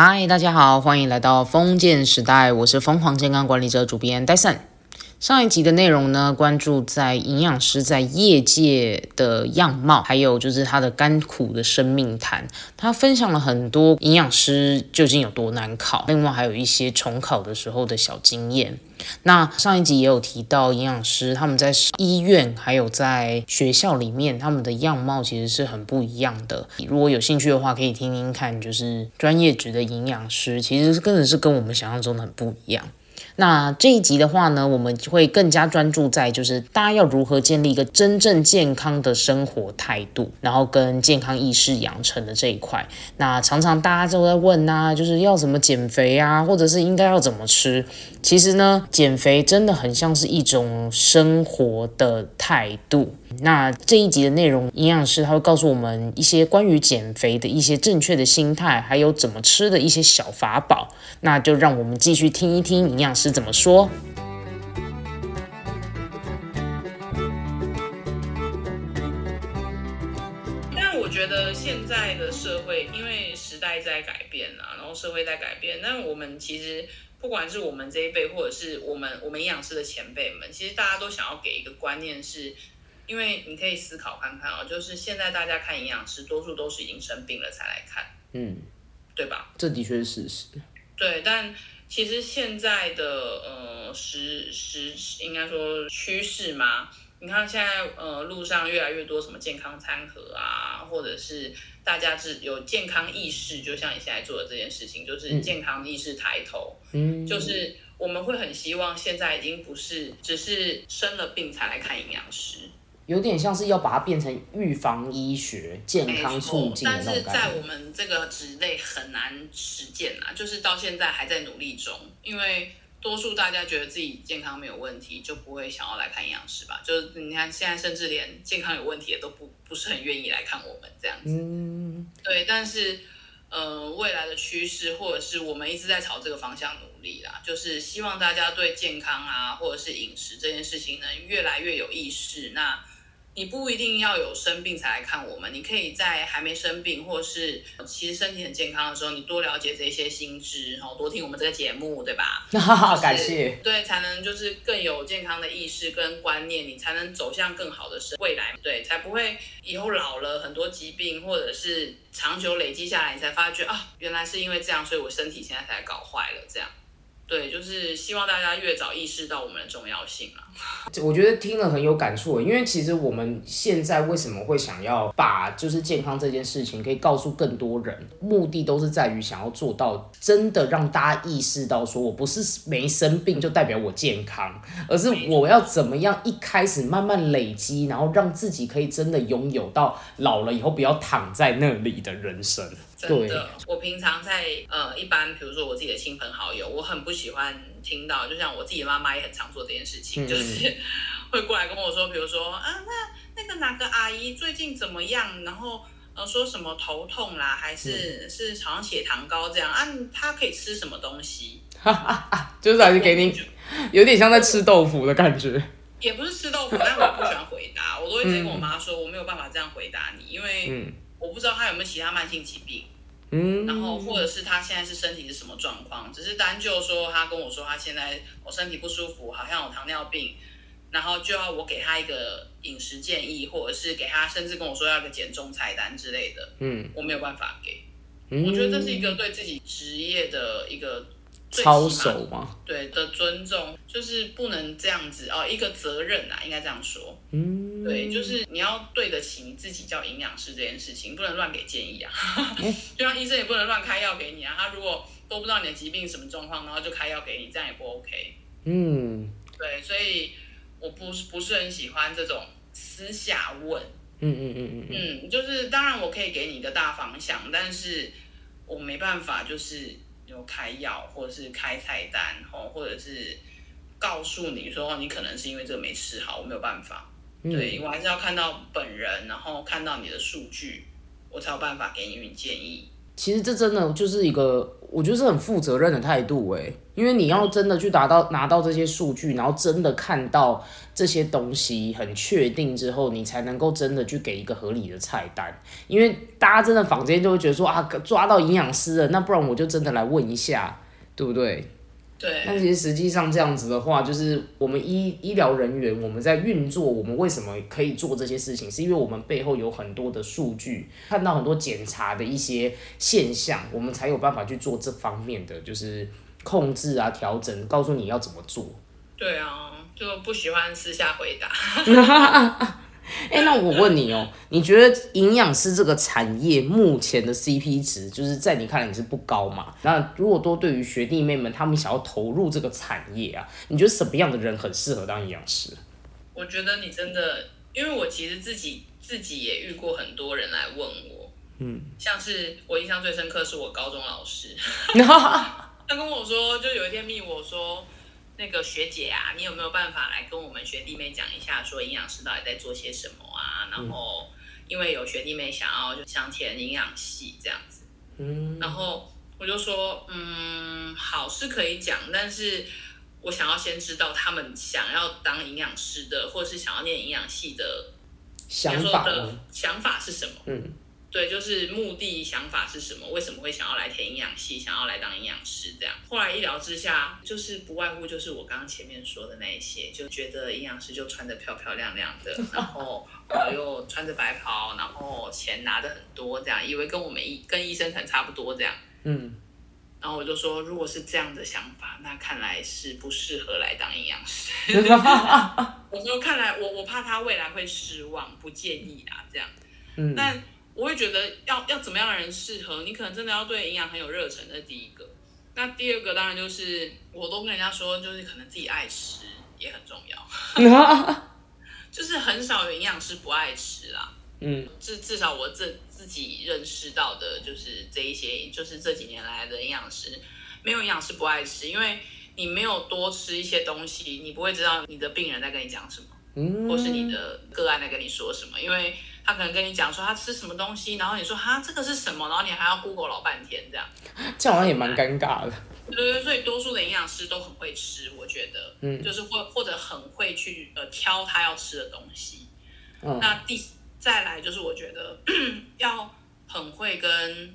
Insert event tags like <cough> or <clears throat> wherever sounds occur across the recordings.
嗨，大家好，欢迎来到封建时代，我是疯狂健康管理者主编戴森。上一集的内容呢，关注在营养师在业界的样貌，还有就是他的甘苦的生命谈。他分享了很多营养师究竟有多难考，另外还有一些重考的时候的小经验。那上一集也有提到，营养师他们在医院还有在学校里面，他们的样貌其实是很不一样的。如果有兴趣的话，可以听听看，就是专业职的营养师，其实真的是跟我们想象中的很不一样。那这一集的话呢，我们会更加专注在就是大家要如何建立一个真正健康的生活态度，然后跟健康意识养成的这一块。那常常大家都在问呐，就是要怎么减肥啊，或者是应该要怎么吃？其实呢，减肥真的很像是一种生活的态度。那这一集的内容，营养师他会告诉我们一些关于减肥的一些正确的心态，还有怎么吃的一些小法宝。那就让我们继续听一听营养师怎么说。但我觉得现在的社会，因为时代在改变啊，然后社会在改变，那我们其实不管是我们这一辈，或者是我们我们营养师的前辈们，其实大家都想要给一个观念是。因为你可以思考看看啊，就是现在大家看营养师，多数都是已经生病了才来看，嗯，对吧？这的确是事实。对，但其实现在的呃时时应该说趋势嘛，你看现在呃路上越来越多什么健康餐盒啊，或者是大家是有健康意识，就像你现在做的这件事情，就是健康意识抬头，嗯，就是我们会很希望现在已经不是只是生了病才来看营养师。有点像是要把它变成预防医学、健康促进但是在我们这个职类很难实践啊，就是到现在还在努力中。因为多数大家觉得自己健康没有问题，就不会想要来看营养师吧？就是你看现在，甚至连健康有问题的都不不是很愿意来看我们这样子。嗯，对。但是呃，未来的趋势或者是我们一直在朝这个方向努力啦，就是希望大家对健康啊，或者是饮食这件事情呢，越来越有意识。那你不一定要有生病才来看我们，你可以在还没生病，或是其实身体很健康的时候，你多了解这些新知，然后多听我们这个节目，对吧？<laughs> 感谢。对，才能就是更有健康的意识跟观念，你才能走向更好的生未来，对，才不会以后老了很多疾病，或者是长久累积下来，你才发觉啊，原来是因为这样，所以我身体现在才搞坏了这样。对，就是希望大家越早意识到我们的重要性啊。我觉得听了很有感触，因为其实我们现在为什么会想要把就是健康这件事情可以告诉更多人，目的都是在于想要做到真的让大家意识到，说我不是没生病就代表我健康，而是我要怎么样一开始慢慢累积，然后让自己可以真的拥有到老了以后不要躺在那里的人生。真的，我平常在呃，一般比如说我自己的亲朋好友，我很不喜欢听到，就像我自己的妈妈也很常做这件事情，就是会过来跟我说，比如说啊，那那个哪个阿姨最近怎么样？然后呃，说什么头痛啦，还是是好像血糖高这样啊？她可以吃什么东西？就是还是给你有点像在吃豆腐的感觉，也不是吃豆腐，但我不喜欢回答，我都会直接跟我妈说，我没有办法这样回答你，因为。我不知道他有没有其他慢性疾病，嗯，然后或者是他现在是身体是什么状况，只是单就说他跟我说他现在我身体不舒服，好像有糖尿病，然后就要我给他一个饮食建议，或者是给他甚至跟我说要个减重菜单之类的，嗯，我没有办法给，我觉得这是一个对自己职业的一个。操守吗？对的，尊重就是不能这样子哦，一个责任啊，应该这样说。嗯，对，就是你要对得起你自己叫营养师这件事情，不能乱给建议啊。<laughs> 就像医生也不能乱开药给你啊，他如果都不知道你的疾病什么状况，然后就开药给你，这样也不 OK。嗯，对，所以我不是不是很喜欢这种私下问。嗯嗯嗯嗯嗯，就是当然我可以给你一个大方向，但是我没办法就是。有开药，或者是开菜单，哦，或者是告诉你说你可能是因为这个没吃好，我没有办法。对我还是要看到本人，然后看到你的数据，我才有办法给你建议。其实这真的就是一个，我觉得是很负责任的态度哎，因为你要真的去达到拿到这些数据，然后真的看到这些东西很确定之后，你才能够真的去给一个合理的菜单。因为大家真的坊间就会觉得说啊，抓到营养师了，那不然我就真的来问一下，对不对？对，但其实实际上这样子的话，就是我们医医疗人员我们在运作，我们为什么可以做这些事情，是因为我们背后有很多的数据，看到很多检查的一些现象，我们才有办法去做这方面的就是控制啊、调整，告诉你要怎么做。对啊，就不喜欢私下回答。<laughs> <laughs> <laughs> 哎，那我问你哦，你觉得营养师这个产业目前的 CP 值，就是在你看来你是不高嘛？那如果多对于学弟妹们，他们想要投入这个产业啊，你觉得什么样的人很适合当营养师？我觉得你真的，因为我其实自己自己也遇过很多人来问我，嗯，像是我印象最深刻是我高中老师，<laughs> 他跟我说，就有一天密我说。那个学姐啊，你有没有办法来跟我们学弟妹讲一下，说营养师到底在做些什么啊？然后，因为有学弟妹想要就想填营养系这样子，嗯，然后我就说，嗯，好是可以讲，但是我想要先知道他们想要当营养师的，或是想要念营养系的想法的想法是什么？嗯。对，就是目的想法是什么？为什么会想要来填营养系，想要来当营养师这样？后来一聊之下，就是不外乎就是我刚刚前面说的那一些，就觉得营养师就穿的漂漂亮亮的，然后呃又穿着白袍，然后钱拿的很多，这样以为跟我们医跟医生可能差不多这样。嗯。然后我就说，如果是这样的想法，那看来是不适合来当营养师。<laughs> 我说，看来我我怕他未来会失望，不建议啊这样。嗯。但我会觉得要要怎么样的人适合你，可能真的要对营养很有热忱，这是第一个。那第二个当然就是，我都跟人家说，就是可能自己爱吃也很重要。<laughs> 就是很少有营养师不爱吃啦。嗯，至至少我这自己认识到的，就是这一些，就是这几年来的营养师，没有营养师不爱吃，因为你没有多吃一些东西，你不会知道你的病人在跟你讲什么，嗯，或是你的个案在跟你说什么，因为。他可能跟你讲说他吃什么东西，然后你说哈这个是什么，然后你还要 Google 老半天这样，这样好像也蛮尴尬的。对对，所以多数的营养师都很会吃，我觉得，嗯，就是或或者很会去呃挑他要吃的东西。嗯，那第再来就是我觉得 <clears throat> 要很会跟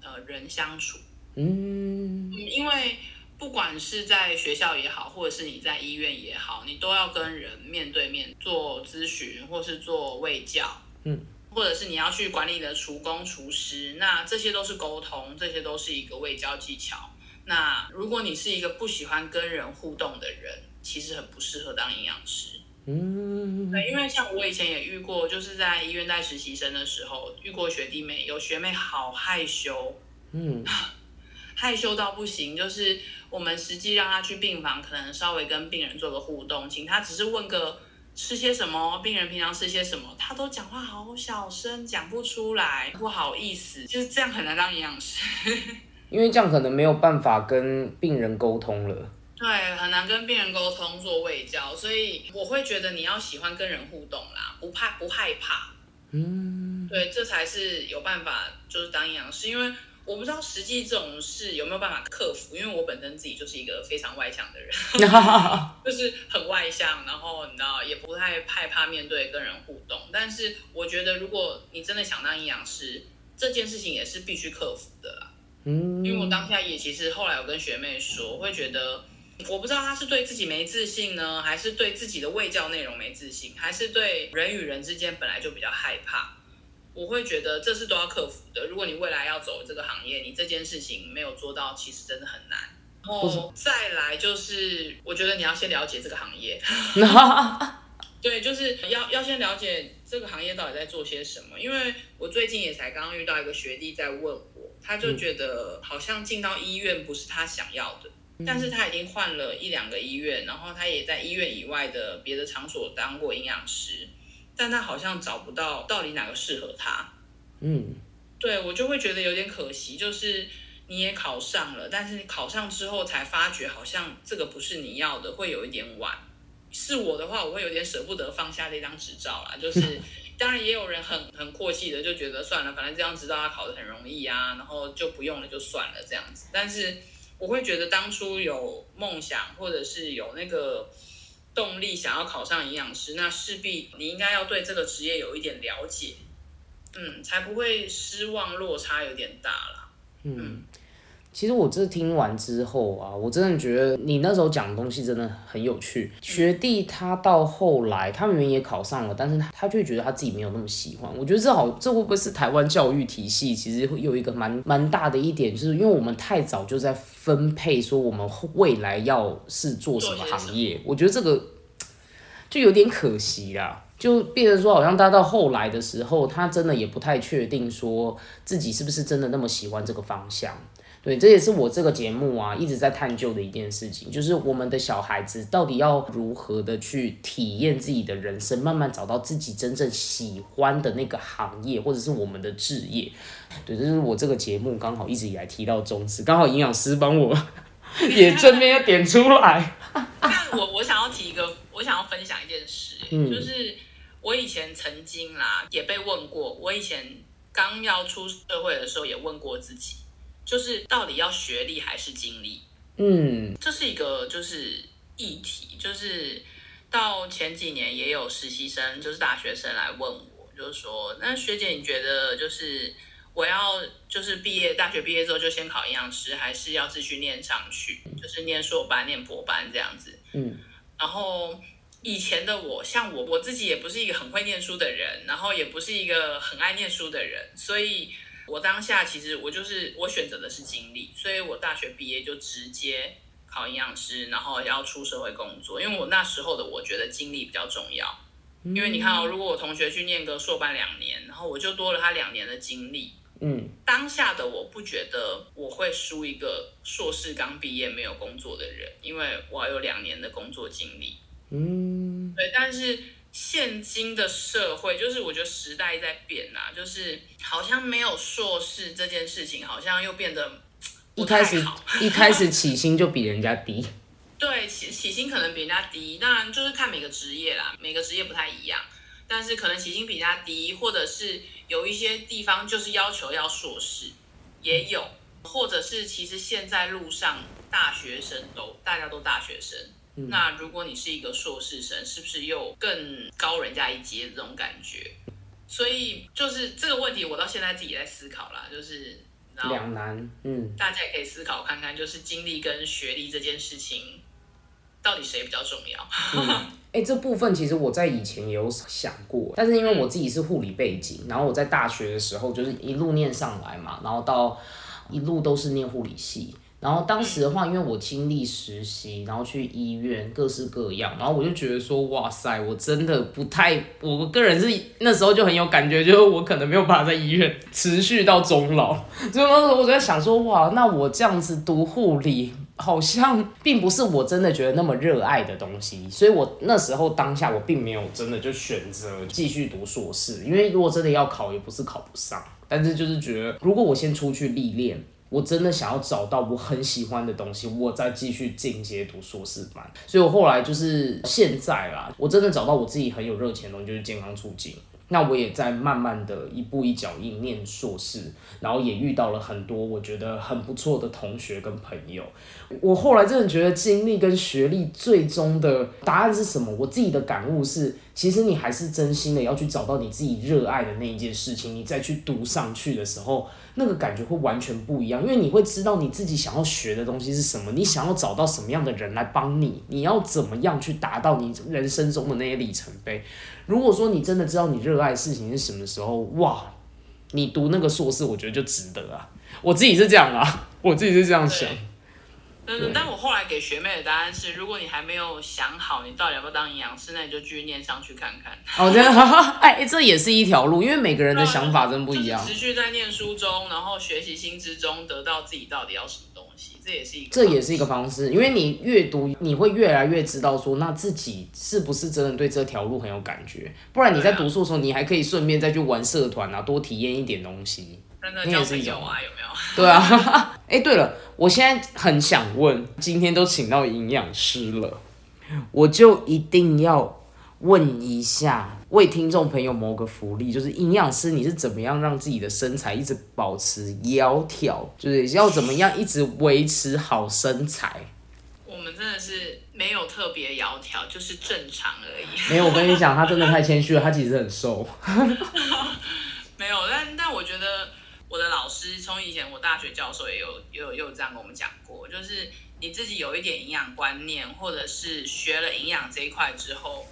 呃人相处，嗯，因为不管是在学校也好，或者是你在医院也好，你都要跟人面对面做咨询或是做卫教。嗯，或者是你要去管理的厨工、厨师，那这些都是沟通，这些都是一个未交技巧。那如果你是一个不喜欢跟人互动的人，其实很不适合当营养师。嗯，对，因为像我以前也遇过，就是在医院带实习生的时候，遇过学弟妹，有学妹好害羞，嗯，<laughs> 害羞到不行。就是我们实际让她去病房，可能稍微跟病人做个互动，请她只是问个。吃些什么？病人平常吃些什么？他都讲话好小声，讲不出来，不好意思，就是这样很难当营养师。<laughs> 因为这样可能没有办法跟病人沟通了。对，很难跟病人沟通做胃教，所以我会觉得你要喜欢跟人互动啦，不怕不害怕。嗯，对，这才是有办法就是当营养师，因为。我不知道实际这种事有没有办法克服，因为我本身自己就是一个非常外向的人，<laughs> 就是很外向，然后你知道也不太害怕面对跟人互动。但是我觉得，如果你真的想当营养师，这件事情也是必须克服的啦。嗯，因为我当下也其实后来有跟学妹说，我会觉得我不知道她是对自己没自信呢，还是对自己的卫教内容没自信，还是对人与人之间本来就比较害怕。我会觉得这是都要克服的。如果你未来要走这个行业，你这件事情没有做到，其实真的很难。然后再来就是，我觉得你要先了解这个行业。<laughs> 对，就是要要先了解这个行业到底在做些什么。因为我最近也才刚刚遇到一个学弟在问我，他就觉得好像进到医院不是他想要的，但是他已经换了一两个医院，然后他也在医院以外的别的场所当过营养师。但他好像找不到到底哪个适合他，嗯，对我就会觉得有点可惜，就是你也考上了，但是你考上之后才发觉好像这个不是你要的，会有一点晚。是我的话，我会有点舍不得放下这张执照啦，就是 <laughs> 当然也有人很很阔气的，就觉得算了，反正这张执照他考的很容易啊，然后就不用了就算了这样子。但是我会觉得当初有梦想或者是有那个动力想要考上营养师，那势必你应该要对这个职业有一点了解，嗯，才不会失望落差有点大啦。嗯。其实我这听完之后啊，我真的觉得你那时候讲的东西真的很有趣。学弟他到后来，他明明也考上了，但是他他却觉得他自己没有那么喜欢。我觉得这好，这会不会是台湾教育体系其实会有一个蛮蛮大的一点，就是因为我们太早就在分配说我们未来要是做什么行业，我觉得这个就有点可惜啦。就变成说，好像他到后来的时候，他真的也不太确定说自己是不是真的那么喜欢这个方向。对，这也是我这个节目啊一直在探究的一件事情，就是我们的小孩子到底要如何的去体验自己的人生，慢慢找到自己真正喜欢的那个行业，或者是我们的职业。对，这是我这个节目刚好一直以来提到宗旨，刚好营养师帮我 <laughs> 也正面要点出来。<laughs> 但我我想要提一个，我想要分享一件事，就是我以前曾经啦也被问过，我以前刚要出社会的时候也问过自己。就是到底要学历还是经历？嗯，这是一个就是议题。就是到前几年也有实习生，就是大学生来问我，就是说，那学姐你觉得就是我要就是毕业大学毕业之后就先考营养师，还是要继续念上去，就是念硕班、念博班这样子？嗯，然后以前的我，像我我自己也不是一个很会念书的人，然后也不是一个很爱念书的人，所以。我当下其实我就是我选择的是经历，所以我大学毕业就直接考营养师，然后要出社会工作。因为我那时候的我觉得经历比较重要，因为你看哦，如果我同学去念个硕班两年，然后我就多了他两年的经历。嗯，当下的我不觉得我会输一个硕士刚毕业没有工作的人，因为我有两年的工作经历。嗯，对，但是。现今的社会，就是我觉得时代在变呐，就是好像没有硕士这件事情，好像又变得一开始一开始起薪就比人家低。<laughs> 对，起起薪可能比人家低，当然就是看每个职业啦，每个职业不太一样，但是可能起薪比人家低，或者是有一些地方就是要求要硕士，也有，或者是其实现在路上大学生都大家都大学生。那如果你是一个硕士生，是不是又更高人家一阶这种感觉？所以就是这个问题，我到现在自己在思考啦，就是两难。嗯，大家也可以思考看看，就是经历跟学历这件事情，到底谁比较重要？<laughs> 哎，这部分其实我在以前也有想过，但是因为我自己是护理背景，然后我在大学的时候就是一路念上来嘛，然后到一路都是念护理系。然后当时的话，因为我经历实习，然后去医院各式各样，然后我就觉得说，哇塞，我真的不太，我个人是那时候就很有感觉，就是我可能没有办法在医院持续到终老。所以那时候我在想说，哇，那我这样子读护理，好像并不是我真的觉得那么热爱的东西。所以我那时候当下我并没有真的就选择继续读硕士，因为如果真的要考，也不是考不上，但是就是觉得如果我先出去历练。我真的想要找到我很喜欢的东西，我再继续进阶读硕士班。所以我后来就是现在啦，我真的找到我自己很有热情的东西，就是健康促进。那我也在慢慢的一步一脚印念硕士，然后也遇到了很多我觉得很不错的同学跟朋友。我后来真的觉得经历跟学历最终的答案是什么？我自己的感悟是，其实你还是真心的要去找到你自己热爱的那一件事情，你再去读上去的时候，那个感觉会完全不一样。因为你会知道你自己想要学的东西是什么，你想要找到什么样的人来帮你，你要怎么样去达到你人生中的那些里程碑。如果说你真的知道你热爱的事情是什么时候，哇，你读那个硕士，我觉得就值得啊！我自己是这样啊，我自己是这样想。嗯，但我后来给学妹的答案是，如果你还没有想好你到底要不要当营养师，那你就继续念上去看看。哦，真的，<laughs> 哎，这也是一条路，因为每个人的想法真不一样。持续在念书中，然后学习心知中，得到自己到底要什么东西，这也是一个，这也是一个方式。因为你越读，你会越来越知道说，那自己是不是真的对这条路很有感觉？不然你在读书的时候，你还可以顺便再去玩社团啊，多体验一点东西。你也是有啊？有没有？<laughs> 对啊。<laughs> 哎，对了，我现在很想问，今天都请到营养师了，我就一定要问一下，为听众朋友谋个福利，就是营养师你是怎么样让自己的身材一直保持窈窕，就是要怎么样一直维持好身材？我们真的是没有特别窈窕，就是正常而已。没有，我跟你讲，他真的太谦虚了，他其实很瘦。<laughs> 没有，但但我觉得我的老师从以前我大学教授也有也有也有这样跟我们讲过，就是你自己有一点营养观念，或者是学了营养这一块之后。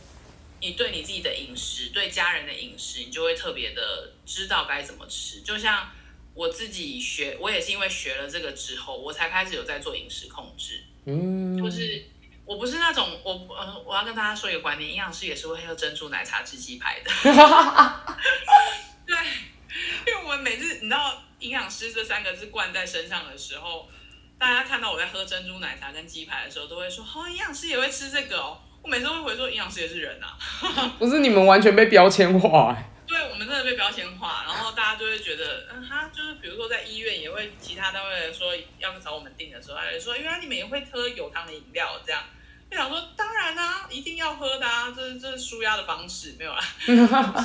你对你自己的饮食，对家人的饮食，你就会特别的知道该怎么吃。就像我自己学，我也是因为学了这个之后，我才开始有在做饮食控制。嗯，就是我不是那种我呃，我要跟大家说一个观念，营养师也是会喝珍珠奶茶吃鸡排的。<laughs> <laughs> 对，<laughs> 因为我们每次你知道营养师这三个字灌在身上的时候，大家看到我在喝珍珠奶茶跟鸡排的时候，都会说：哦，营养师也会吃这个哦。我每次会回说，营养师也是人啊，<laughs> 不是你们完全被标签化。<laughs> 对，我们真的被标签化，然后大家就会觉得，嗯，他就是比如说在医院也会其他单位说要找我们订的时候，他就说，原来你们也会喝有糖的饮料，这样，就想说，当然啊，一定要喝的啊，这是这是舒压的方式，没有啦，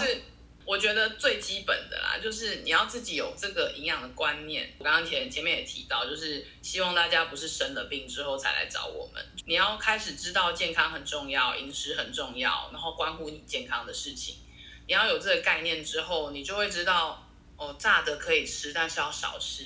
是。我觉得最基本的啦，就是你要自己有这个营养的观念。我刚刚前前面也提到，就是希望大家不是生了病之后才来找我们。你要开始知道健康很重要，饮食很重要，然后关乎你健康的事情。你要有这个概念之后，你就会知道哦，炸的可以吃，但是要少吃。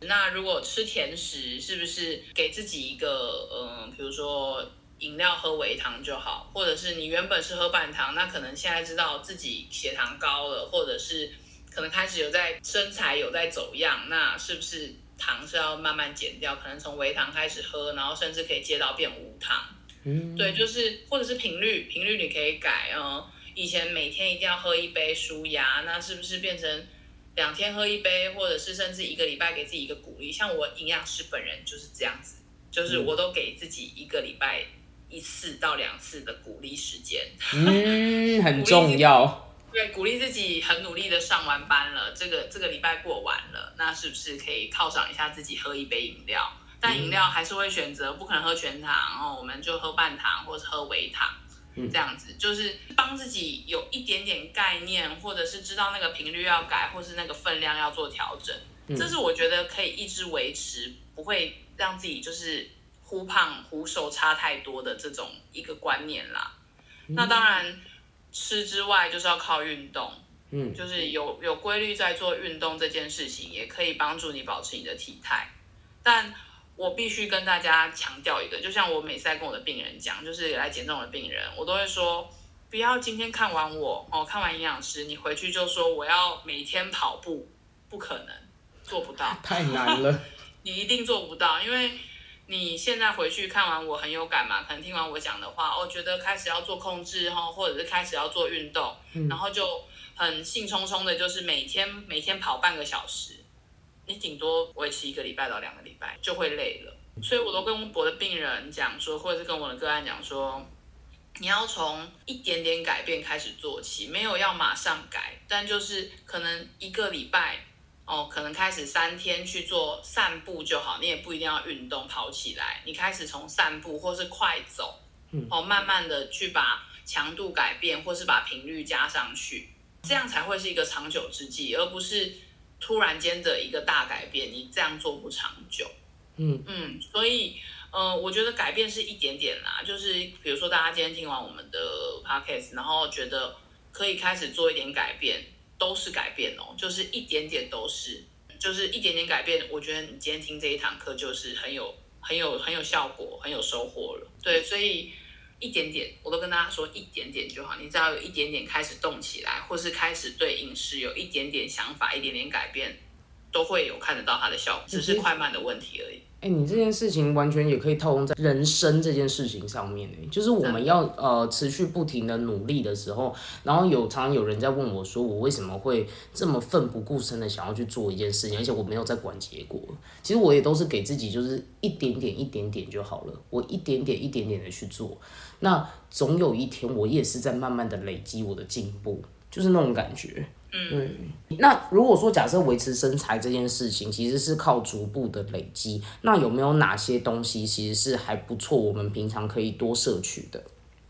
那如果吃甜食，是不是给自己一个嗯，比如说。饮料喝微糖就好，或者是你原本是喝半糖，那可能现在知道自己血糖高了，或者是可能开始有在身材有在走样，那是不是糖是要慢慢减掉？可能从微糖开始喝，然后甚至可以接到变无糖。嗯，对，就是或者是频率，频率你可以改哦。以前每天一定要喝一杯舒压，那是不是变成两天喝一杯，或者是甚至一个礼拜给自己一个鼓励？像我营养师本人就是这样子，就是我都给自己一个礼拜。一次到两次的鼓励时间，嗯，<laughs> 很重要。对，鼓励自己很努力的上完班了，这个这个礼拜过完了，那是不是可以犒赏一下自己，喝一杯饮料？但饮料还是会选择，不可能喝全糖哦，我们就喝半糖或者喝微糖，这样子就是帮自己有一点点概念，或者是知道那个频率要改，或是那个分量要做调整。这是我觉得可以一直维持，不会让自己就是。忽胖忽瘦差太多的这种一个观念啦，那当然吃之外就是要靠运动，嗯，就是有有规律在做运动这件事情，也可以帮助你保持你的体态。但我必须跟大家强调一个，就像我每次在跟我的病人讲，就是来减重的病人，我都会说，不要今天看完我哦，看完营养师，你回去就说我要每天跑步，不可能，做不到，太难了，<laughs> 你一定做不到，因为。你现在回去看完我很有感嘛？可能听完我讲的话，哦，觉得开始要做控制哈，或者是开始要做运动，然后就很兴冲冲的，就是每天每天跑半个小时，你顶多维持一个礼拜到两个礼拜就会累了。所以我都跟我的病人讲说，或者是跟我的个案讲说，你要从一点点改变开始做起，没有要马上改，但就是可能一个礼拜。哦，可能开始三天去做散步就好，你也不一定要运动跑起来，你开始从散步或是快走，哦，慢慢的去把强度改变，或是把频率加上去，这样才会是一个长久之计，而不是突然间的一个大改变，你这样做不长久。嗯嗯，所以，呃，我觉得改变是一点点啦，就是比如说大家今天听完我们的 podcast，然后觉得可以开始做一点改变。都是改变哦，就是一点点都是，就是一点点改变。我觉得你今天听这一堂课就是很有、很有、很有效果，很有收获了。对，所以一点点，我都跟大家说一点点就好。你只要有一点点开始动起来，或是开始对饮食有一点点想法、一点点改变，都会有看得到它的效果，只是快慢的问题而已。哎，你这件事情完全也可以套用在人生这件事情上面诶，就是我们要呃持续不停的努力的时候，然后有常常有人在问我说，我为什么会这么奋不顾身的想要去做一件事情，而且我没有在管结果。其实我也都是给自己就是一点点一点点就好了，我一点点一点点的去做，那总有一天我也是在慢慢的累积我的进步，就是那种感觉。嗯，那如果说假设维持身材这件事情其实是靠逐步的累积，那有没有哪些东西其实是还不错，我们平常可以多摄取的？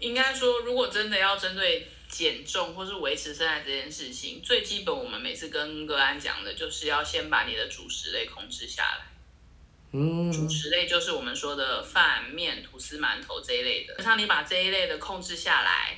应该说，如果真的要针对减重或是维持身材这件事情，最基本我们每次跟个案讲的就是要先把你的主食类控制下来。嗯，主食类就是我们说的饭、面、吐司、馒头这一类的。像你把这一类的控制下来，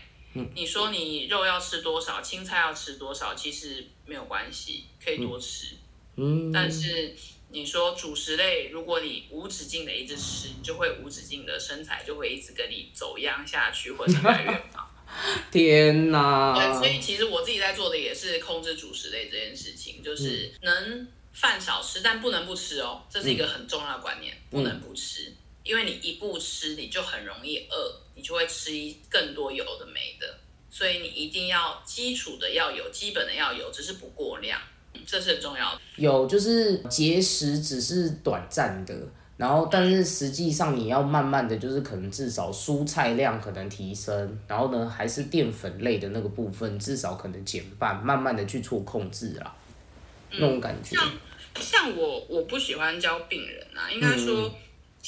你说你肉要吃多少，青菜要吃多少，其实没有关系，可以多吃。嗯，但是你说主食类，如果你无止境的一直吃，你就会无止境的身材就会一直跟你走样下去，或者是越来越胖。<laughs> 天哪！对，所以其实我自己在做的也是控制主食类这件事情，就是能饭少吃，但不能不吃哦，这是一个很重要的观念，不能不吃，因为你一不吃，你就很容易饿，你就会吃更多有的没的，所以你一定要基础的要有，基本的要有，只是不过量，这是很重要的。有就是节食只是短暂的，然后但是实际上你要慢慢的就是可能至少蔬菜量可能提升，然后呢还是淀粉类的那个部分至少可能减半，慢慢的去做控制啦，那种感觉。像像我我不喜欢教病人啊，应该说。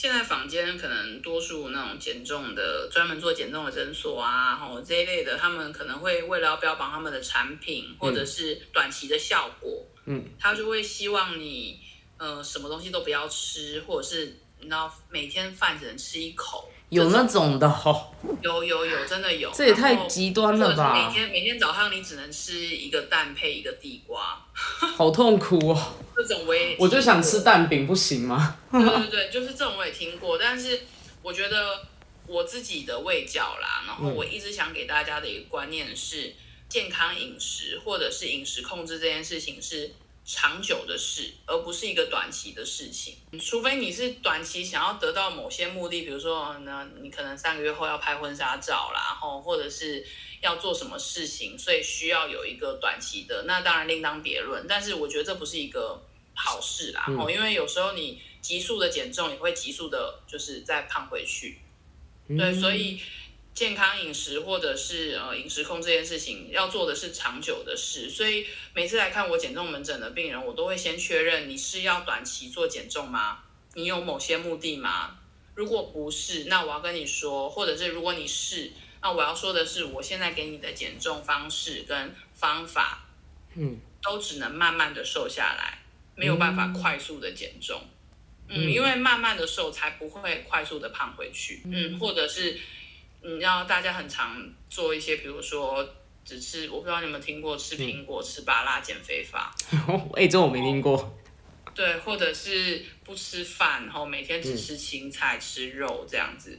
现在坊间可能多数那种减重的，专门做减重的诊所啊，吼这一类的，他们可能会为了要标榜他们的产品或者是短期的效果，嗯，他就会希望你呃什么东西都不要吃，或者是你知道每天饭只能吃一口，有那种的哦，有有有真的有，这也太极端了吧？每天每天早上你只能吃一个蛋配一个地瓜，<laughs> <laughs> 好痛苦哦。这种我也我就想吃蛋饼，不行吗？<laughs> 对对对，就是这种我也听过，但是我觉得我自己的味教啦，然后我一直想给大家的一个观念是，健康饮食或者是饮食控制这件事情是长久的事，而不是一个短期的事情。除非你是短期想要得到某些目的，比如说呢，你可能三个月后要拍婚纱照啦，然后或者是要做什么事情，所以需要有一个短期的，那当然另当别论。但是我觉得这不是一个。好事啦，哦，因为有时候你急速的减重，也会急速的，就是再胖回去。对，所以健康饮食或者是呃饮食控这件事情，要做的是长久的事。所以每次来看我减重门诊的病人，我都会先确认你是要短期做减重吗？你有某些目的吗？如果不是，那我要跟你说，或者是如果你是，那我要说的是，我现在给你的减重方式跟方法，嗯，都只能慢慢的瘦下来。没有办法快速的减重，嗯，因为慢慢的瘦才不会快速的胖回去，嗯，或者是你要大家很常做一些，比如说只吃，我不知道你有没有听过吃苹果、吃芭拉减肥法，<laughs> 哎，这我没听过，对，或者是不吃饭，然后每天只吃青菜、吃肉这样子，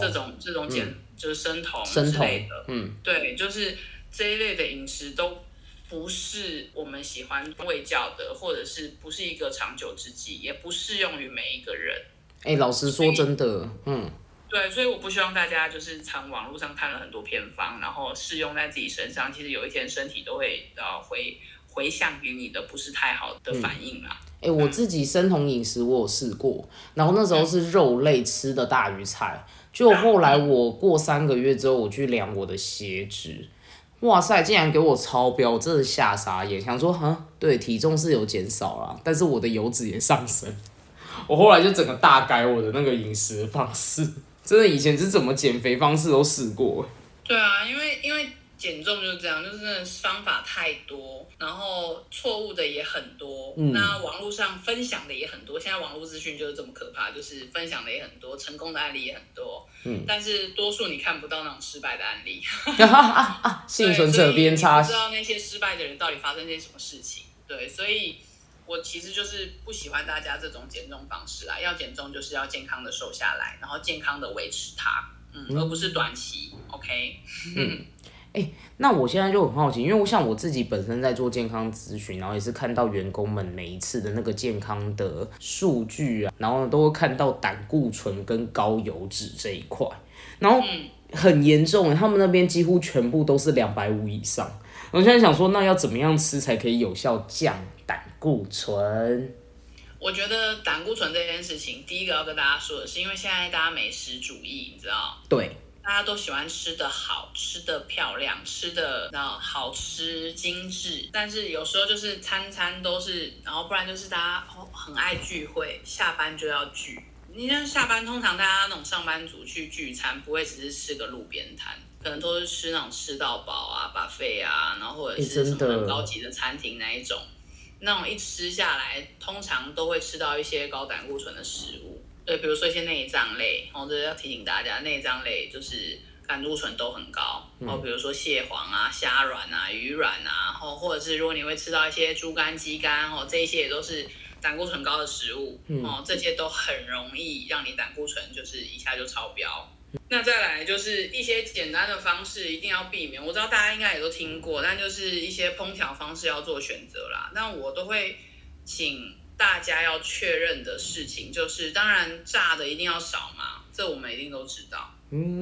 这种这种减就是生酮之类的，嗯，对，就是这一类的饮食都。不是我们喜欢喂教的，或者是不是一个长久之计，也不适用于每一个人。哎，老实说，真的，嗯，对，所以我不希望大家就是从网络上看了很多偏方，然后试用在自己身上，其实有一天身体都会呃回回向给你的不是太好的反应啦。哎，我自己生酮饮食我有试过，然后那时候是肉类吃的大鱼菜，就后来我过三个月之后，我去量我的血脂。哇塞！竟然给我超标，真的吓傻眼。想说，哈，对，体重是有减少了，但是我的油脂也上升。<laughs> 我后来就整个大改我的那个饮食方式，真的以前是怎么减肥方式都试过。对啊，因为因为。减重就是这样，就是方法太多，然后错误的也很多。嗯那网络上分享的也很多，现在网络资讯就是这么可怕，就是分享的也很多，成功的案例也很多。嗯，但是多数你看不到那种失败的案例。<laughs> <laughs> 幸存者偏差。不知道那些失败的人到底发生些什么事情？对，所以我其实就是不喜欢大家这种减重方式啦。要减重就是要健康的瘦下来，然后健康的维持它，嗯，而不是短期。OK。嗯。哎，那我现在就很好奇，因为我想我自己本身在做健康咨询，然后也是看到员工们每一次的那个健康的数据啊，然后都会看到胆固醇跟高油脂这一块，然后很严重，他们那边几乎全部都是两百五以上。我现在想说，那要怎么样吃才可以有效降胆固醇？我觉得胆固醇这件事情，第一个要跟大家说的是，因为现在大家美食主义，你知道？对。大家都喜欢吃的好，吃的漂亮，吃的那好吃精致，但是有时候就是餐餐都是，然后不然就是大家很爱聚会，下班就要聚，你像下班，通常大家那种上班族去聚餐，不会只是吃个路边摊，可能都是吃那种吃到饱啊、把费啊，然后或者是什么很高级的餐厅那一种。那种一吃下来，通常都会吃到一些高胆固醇的食物，对，比如说一些内脏类，哦，这要提醒大家，内脏类就是胆固醇都很高，哦，比如说蟹黄啊、虾软啊、鱼软啊，然哦，或者是如果你会吃到一些猪肝、鸡肝，哦，这一些也都是。胆固醇高的食物，哦，这些都很容易让你胆固醇就是一下就超标。那再来就是一些简单的方式一定要避免，我知道大家应该也都听过，但就是一些烹调方式要做选择啦。那我都会请大家要确认的事情就是，当然炸的一定要少嘛，这我们一定都知道。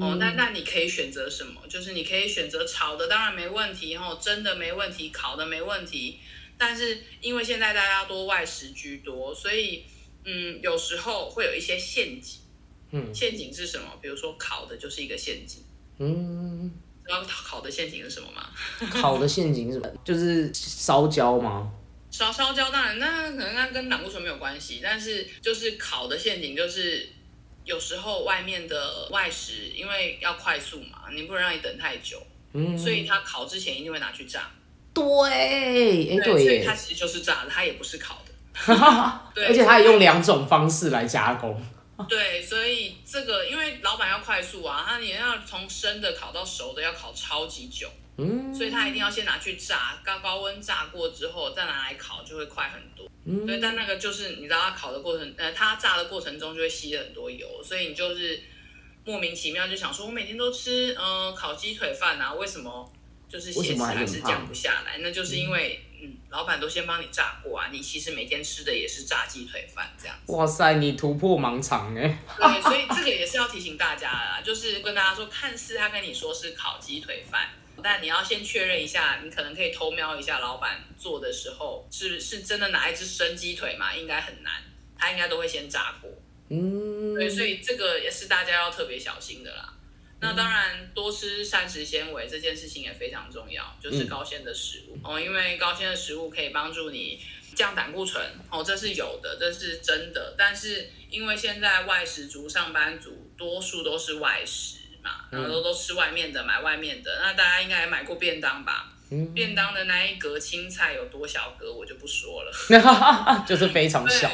哦，那那你可以选择什么？就是你可以选择炒的，当然没问题，然后蒸的没问题，烤的没问题。但是因为现在大家多外食居多，所以嗯，有时候会有一些陷阱。嗯，陷阱是什么？比如说烤的就是一个陷阱。嗯，知道烤的陷阱是什么吗？烤的陷阱是什么？<laughs> 就是烧焦吗？烧烧焦当然，那可能那跟胆固醇没有关系。但是就是烤的陷阱，就是有时候外面的外食，因为要快速嘛，你不能让你等太久。嗯，所以他烤之前一定会拿去炸。对，哎，对，所以它其实就是炸的，它也不是烤的。<laughs> 对，而且它也用两种方式来加工。<laughs> 对，所以这个因为老板要快速啊，他也要从生的烤到熟的，要烤超级久。嗯，所以他一定要先拿去炸，高高温炸过之后再拿来烤，就会快很多。嗯，对，但那个就是你知道，它烤的过程，呃，它炸的过程中就会吸了很多油，所以你就是莫名其妙就想说，我每天都吃嗯烤鸡腿饭啊，为什么？就是血脂还是降不下来，那就是因为嗯，老板都先帮你炸过啊，你其实每天吃的也是炸鸡腿饭这样子。哇塞，你突破盲肠哎！对，所以这个也是要提醒大家啦，就是跟大家说，看似他跟你说是烤鸡腿饭，但你要先确认一下，你可能可以偷瞄一下老板做的时候是是真的拿一只生鸡腿嘛？应该很难，他应该都会先炸过。嗯，对，所以这个也是大家要特别小心的啦。那当然，多吃膳食纤维这件事情也非常重要，就是高纤的食物哦，因为高纤的食物可以帮助你降胆固醇哦，这是有的，这是真的。但是因为现在外食族、上班族多数都是外食嘛，然后都都吃外面的，买外面的。那大家应该也买过便当吧？便当的那一格青菜有多小格，我就不说了，<laughs> 就是非常小。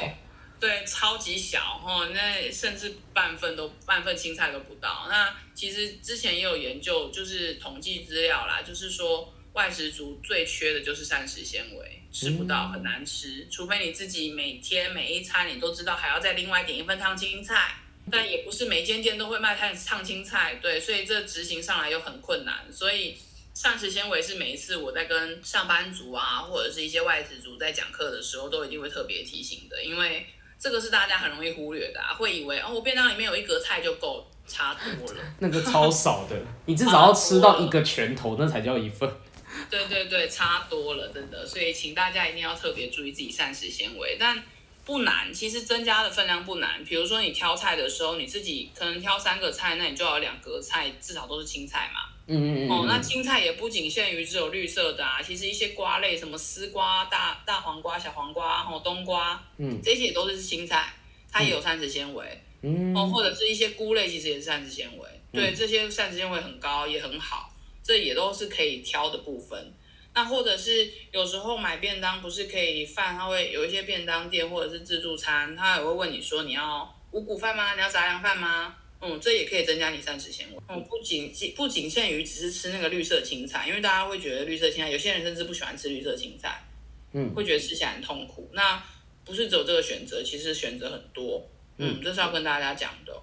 对，超级小哈，那甚至半份都半份青菜都不到。那其实之前也有研究，就是统计资料啦，就是说外食族最缺的就是膳食纤维，吃不到很难吃，除非你自己每天每一餐你都知道还要再另外点一份烫青菜，但也不是每间店都会卖烫烫青菜，对，所以这执行上来又很困难。所以膳食纤维是每一次我在跟上班族啊，或者是一些外食族在讲课的时候，都一定会特别提醒的，因为。这个是大家很容易忽略的啊，会以为哦，我便当里面有一格菜就够，差多了。<laughs> 那个超少的，<laughs> 你至少要吃到一个拳头，那才叫一份。<laughs> 对对对，差多了，真的。所以请大家一定要特别注意自己膳食纤维，但不难，其实增加的分量不难。比如说你挑菜的时候，你自己可能挑三个菜，那你就要两格菜，至少都是青菜嘛。嗯嗯嗯。哦，那青菜也不仅限于只有绿色的啊，其实一些瓜类，什么丝瓜、大大黄瓜、小黄瓜、哦冬瓜，嗯，这些也都是青菜，它也有膳食纤维。嗯。哦，或者是一些菇类，其实也是膳食纤维。对，这些膳食纤维很高，也很好，这也都是可以挑的部分。那或者是有时候买便当不是可以饭，它会有一些便当店或者是自助餐，它也会问你说你要五谷饭吗？你要杂粮饭吗？嗯，这也可以增加你膳食纤维。嗯，不仅不仅限于只是吃那个绿色青菜，因为大家会觉得绿色青菜，有些人甚至不喜欢吃绿色青菜，嗯，会觉得吃起来很痛苦。那不是只有这个选择，其实选择很多。嗯，这是要跟大家讲的。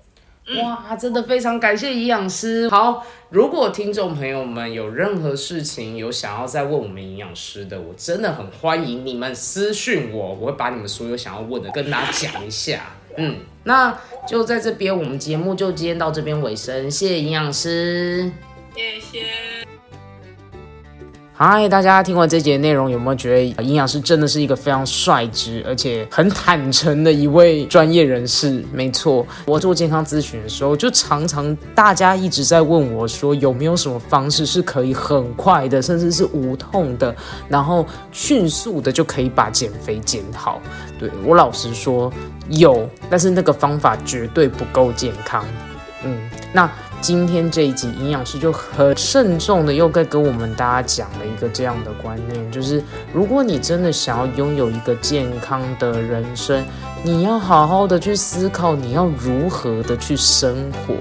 哇，真的非常感谢营养师。好，如果听众朋友们有任何事情有想要再问我们营养师的，我真的很欢迎你们私讯我，我会把你们所有想要问的跟大家讲一下。嗯，那就在这边，我们节目就今天到这边尾声，谢谢营养师，谢谢。嗨，大家听完这节内容有没有觉得营养师真的是一个非常率直而且很坦诚的一位专业人士？没错，我做健康咨询的时候，就常常大家一直在问我说，有没有什么方式是可以很快的，甚至是无痛的，然后迅速的就可以把减肥减好？对我老实说有，但是那个方法绝对不够健康。嗯，那。今天这一集，营养师就很慎重的又在跟我们大家讲了一个这样的观念，就是如果你真的想要拥有一个健康的人生，你要好好的去思考你要如何的去生活。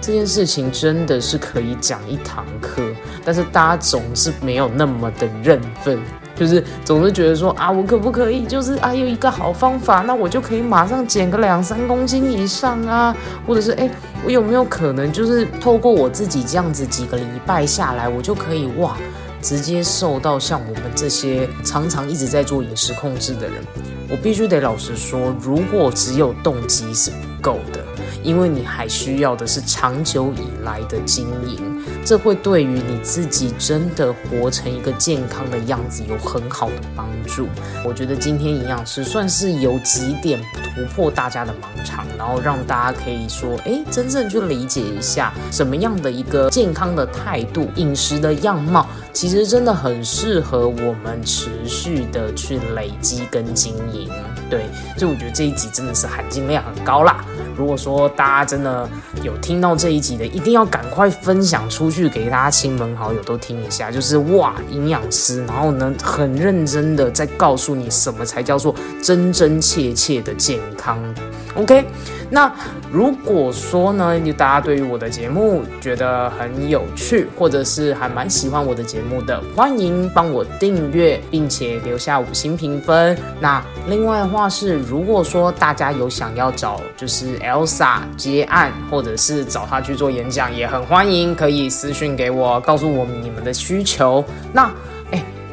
这件事情真的是可以讲一堂课，但是大家总是没有那么的认份。就是总是觉得说啊，我可不可以？就是啊，有一个好方法，那我就可以马上减个两三公斤以上啊，或者是哎，我有没有可能就是透过我自己这样子几个礼拜下来，我就可以哇，直接瘦到像我们这些常常一直在做饮食控制的人？我必须得老实说，如果只有动机是不够的。因为你还需要的是长久以来的经营，这会对于你自己真的活成一个健康的样子有很好的帮助。我觉得今天营养师算是有几点突破大家的盲肠，然后让大家可以说，哎，真正去理解一下什么样的一个健康的态度、饮食的样貌，其实真的很适合我们持续的去累积跟经营。对，所以我觉得这一集真的是含金量很高啦。如果说大家真的有听到这一集的，一定要赶快分享出出去，给大家亲朋好友都听一下。就是哇，营养师，然后呢，很认真的在告诉你什么才叫做真真切切的健康。OK。那如果说呢，大家对于我的节目觉得很有趣，或者是还蛮喜欢我的节目的，欢迎帮我订阅，并且留下五星评分。那另外的话是，如果说大家有想要找就是 Elsa 接案，或者是找他去做演讲，也很欢迎，可以私讯给我，告诉我你们的需求。那。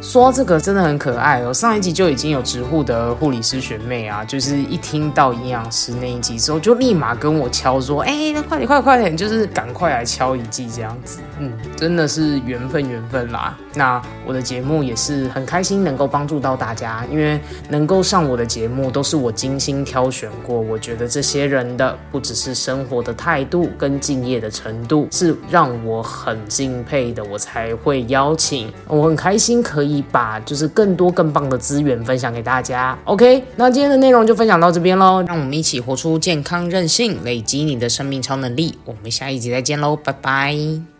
说这个真的很可爱哦！上一集就已经有植护的护理师学妹啊，就是一听到营养师那一集之后，就立马跟我敲说：“哎，那快点，快快点，就是赶快来敲一季这样子。”嗯，真的是缘分缘分啦。那我的节目也是很开心能够帮助到大家，因为能够上我的节目都是我精心挑选过，我觉得这些人的不只是生活的态度跟敬业的程度是让我很敬佩的，我才会邀请。我很开心可以。把就是更多更棒的资源分享给大家。OK，那今天的内容就分享到这边喽，让我们一起活出健康任性，累积你的生命超能力。我们下一集再见喽，拜拜。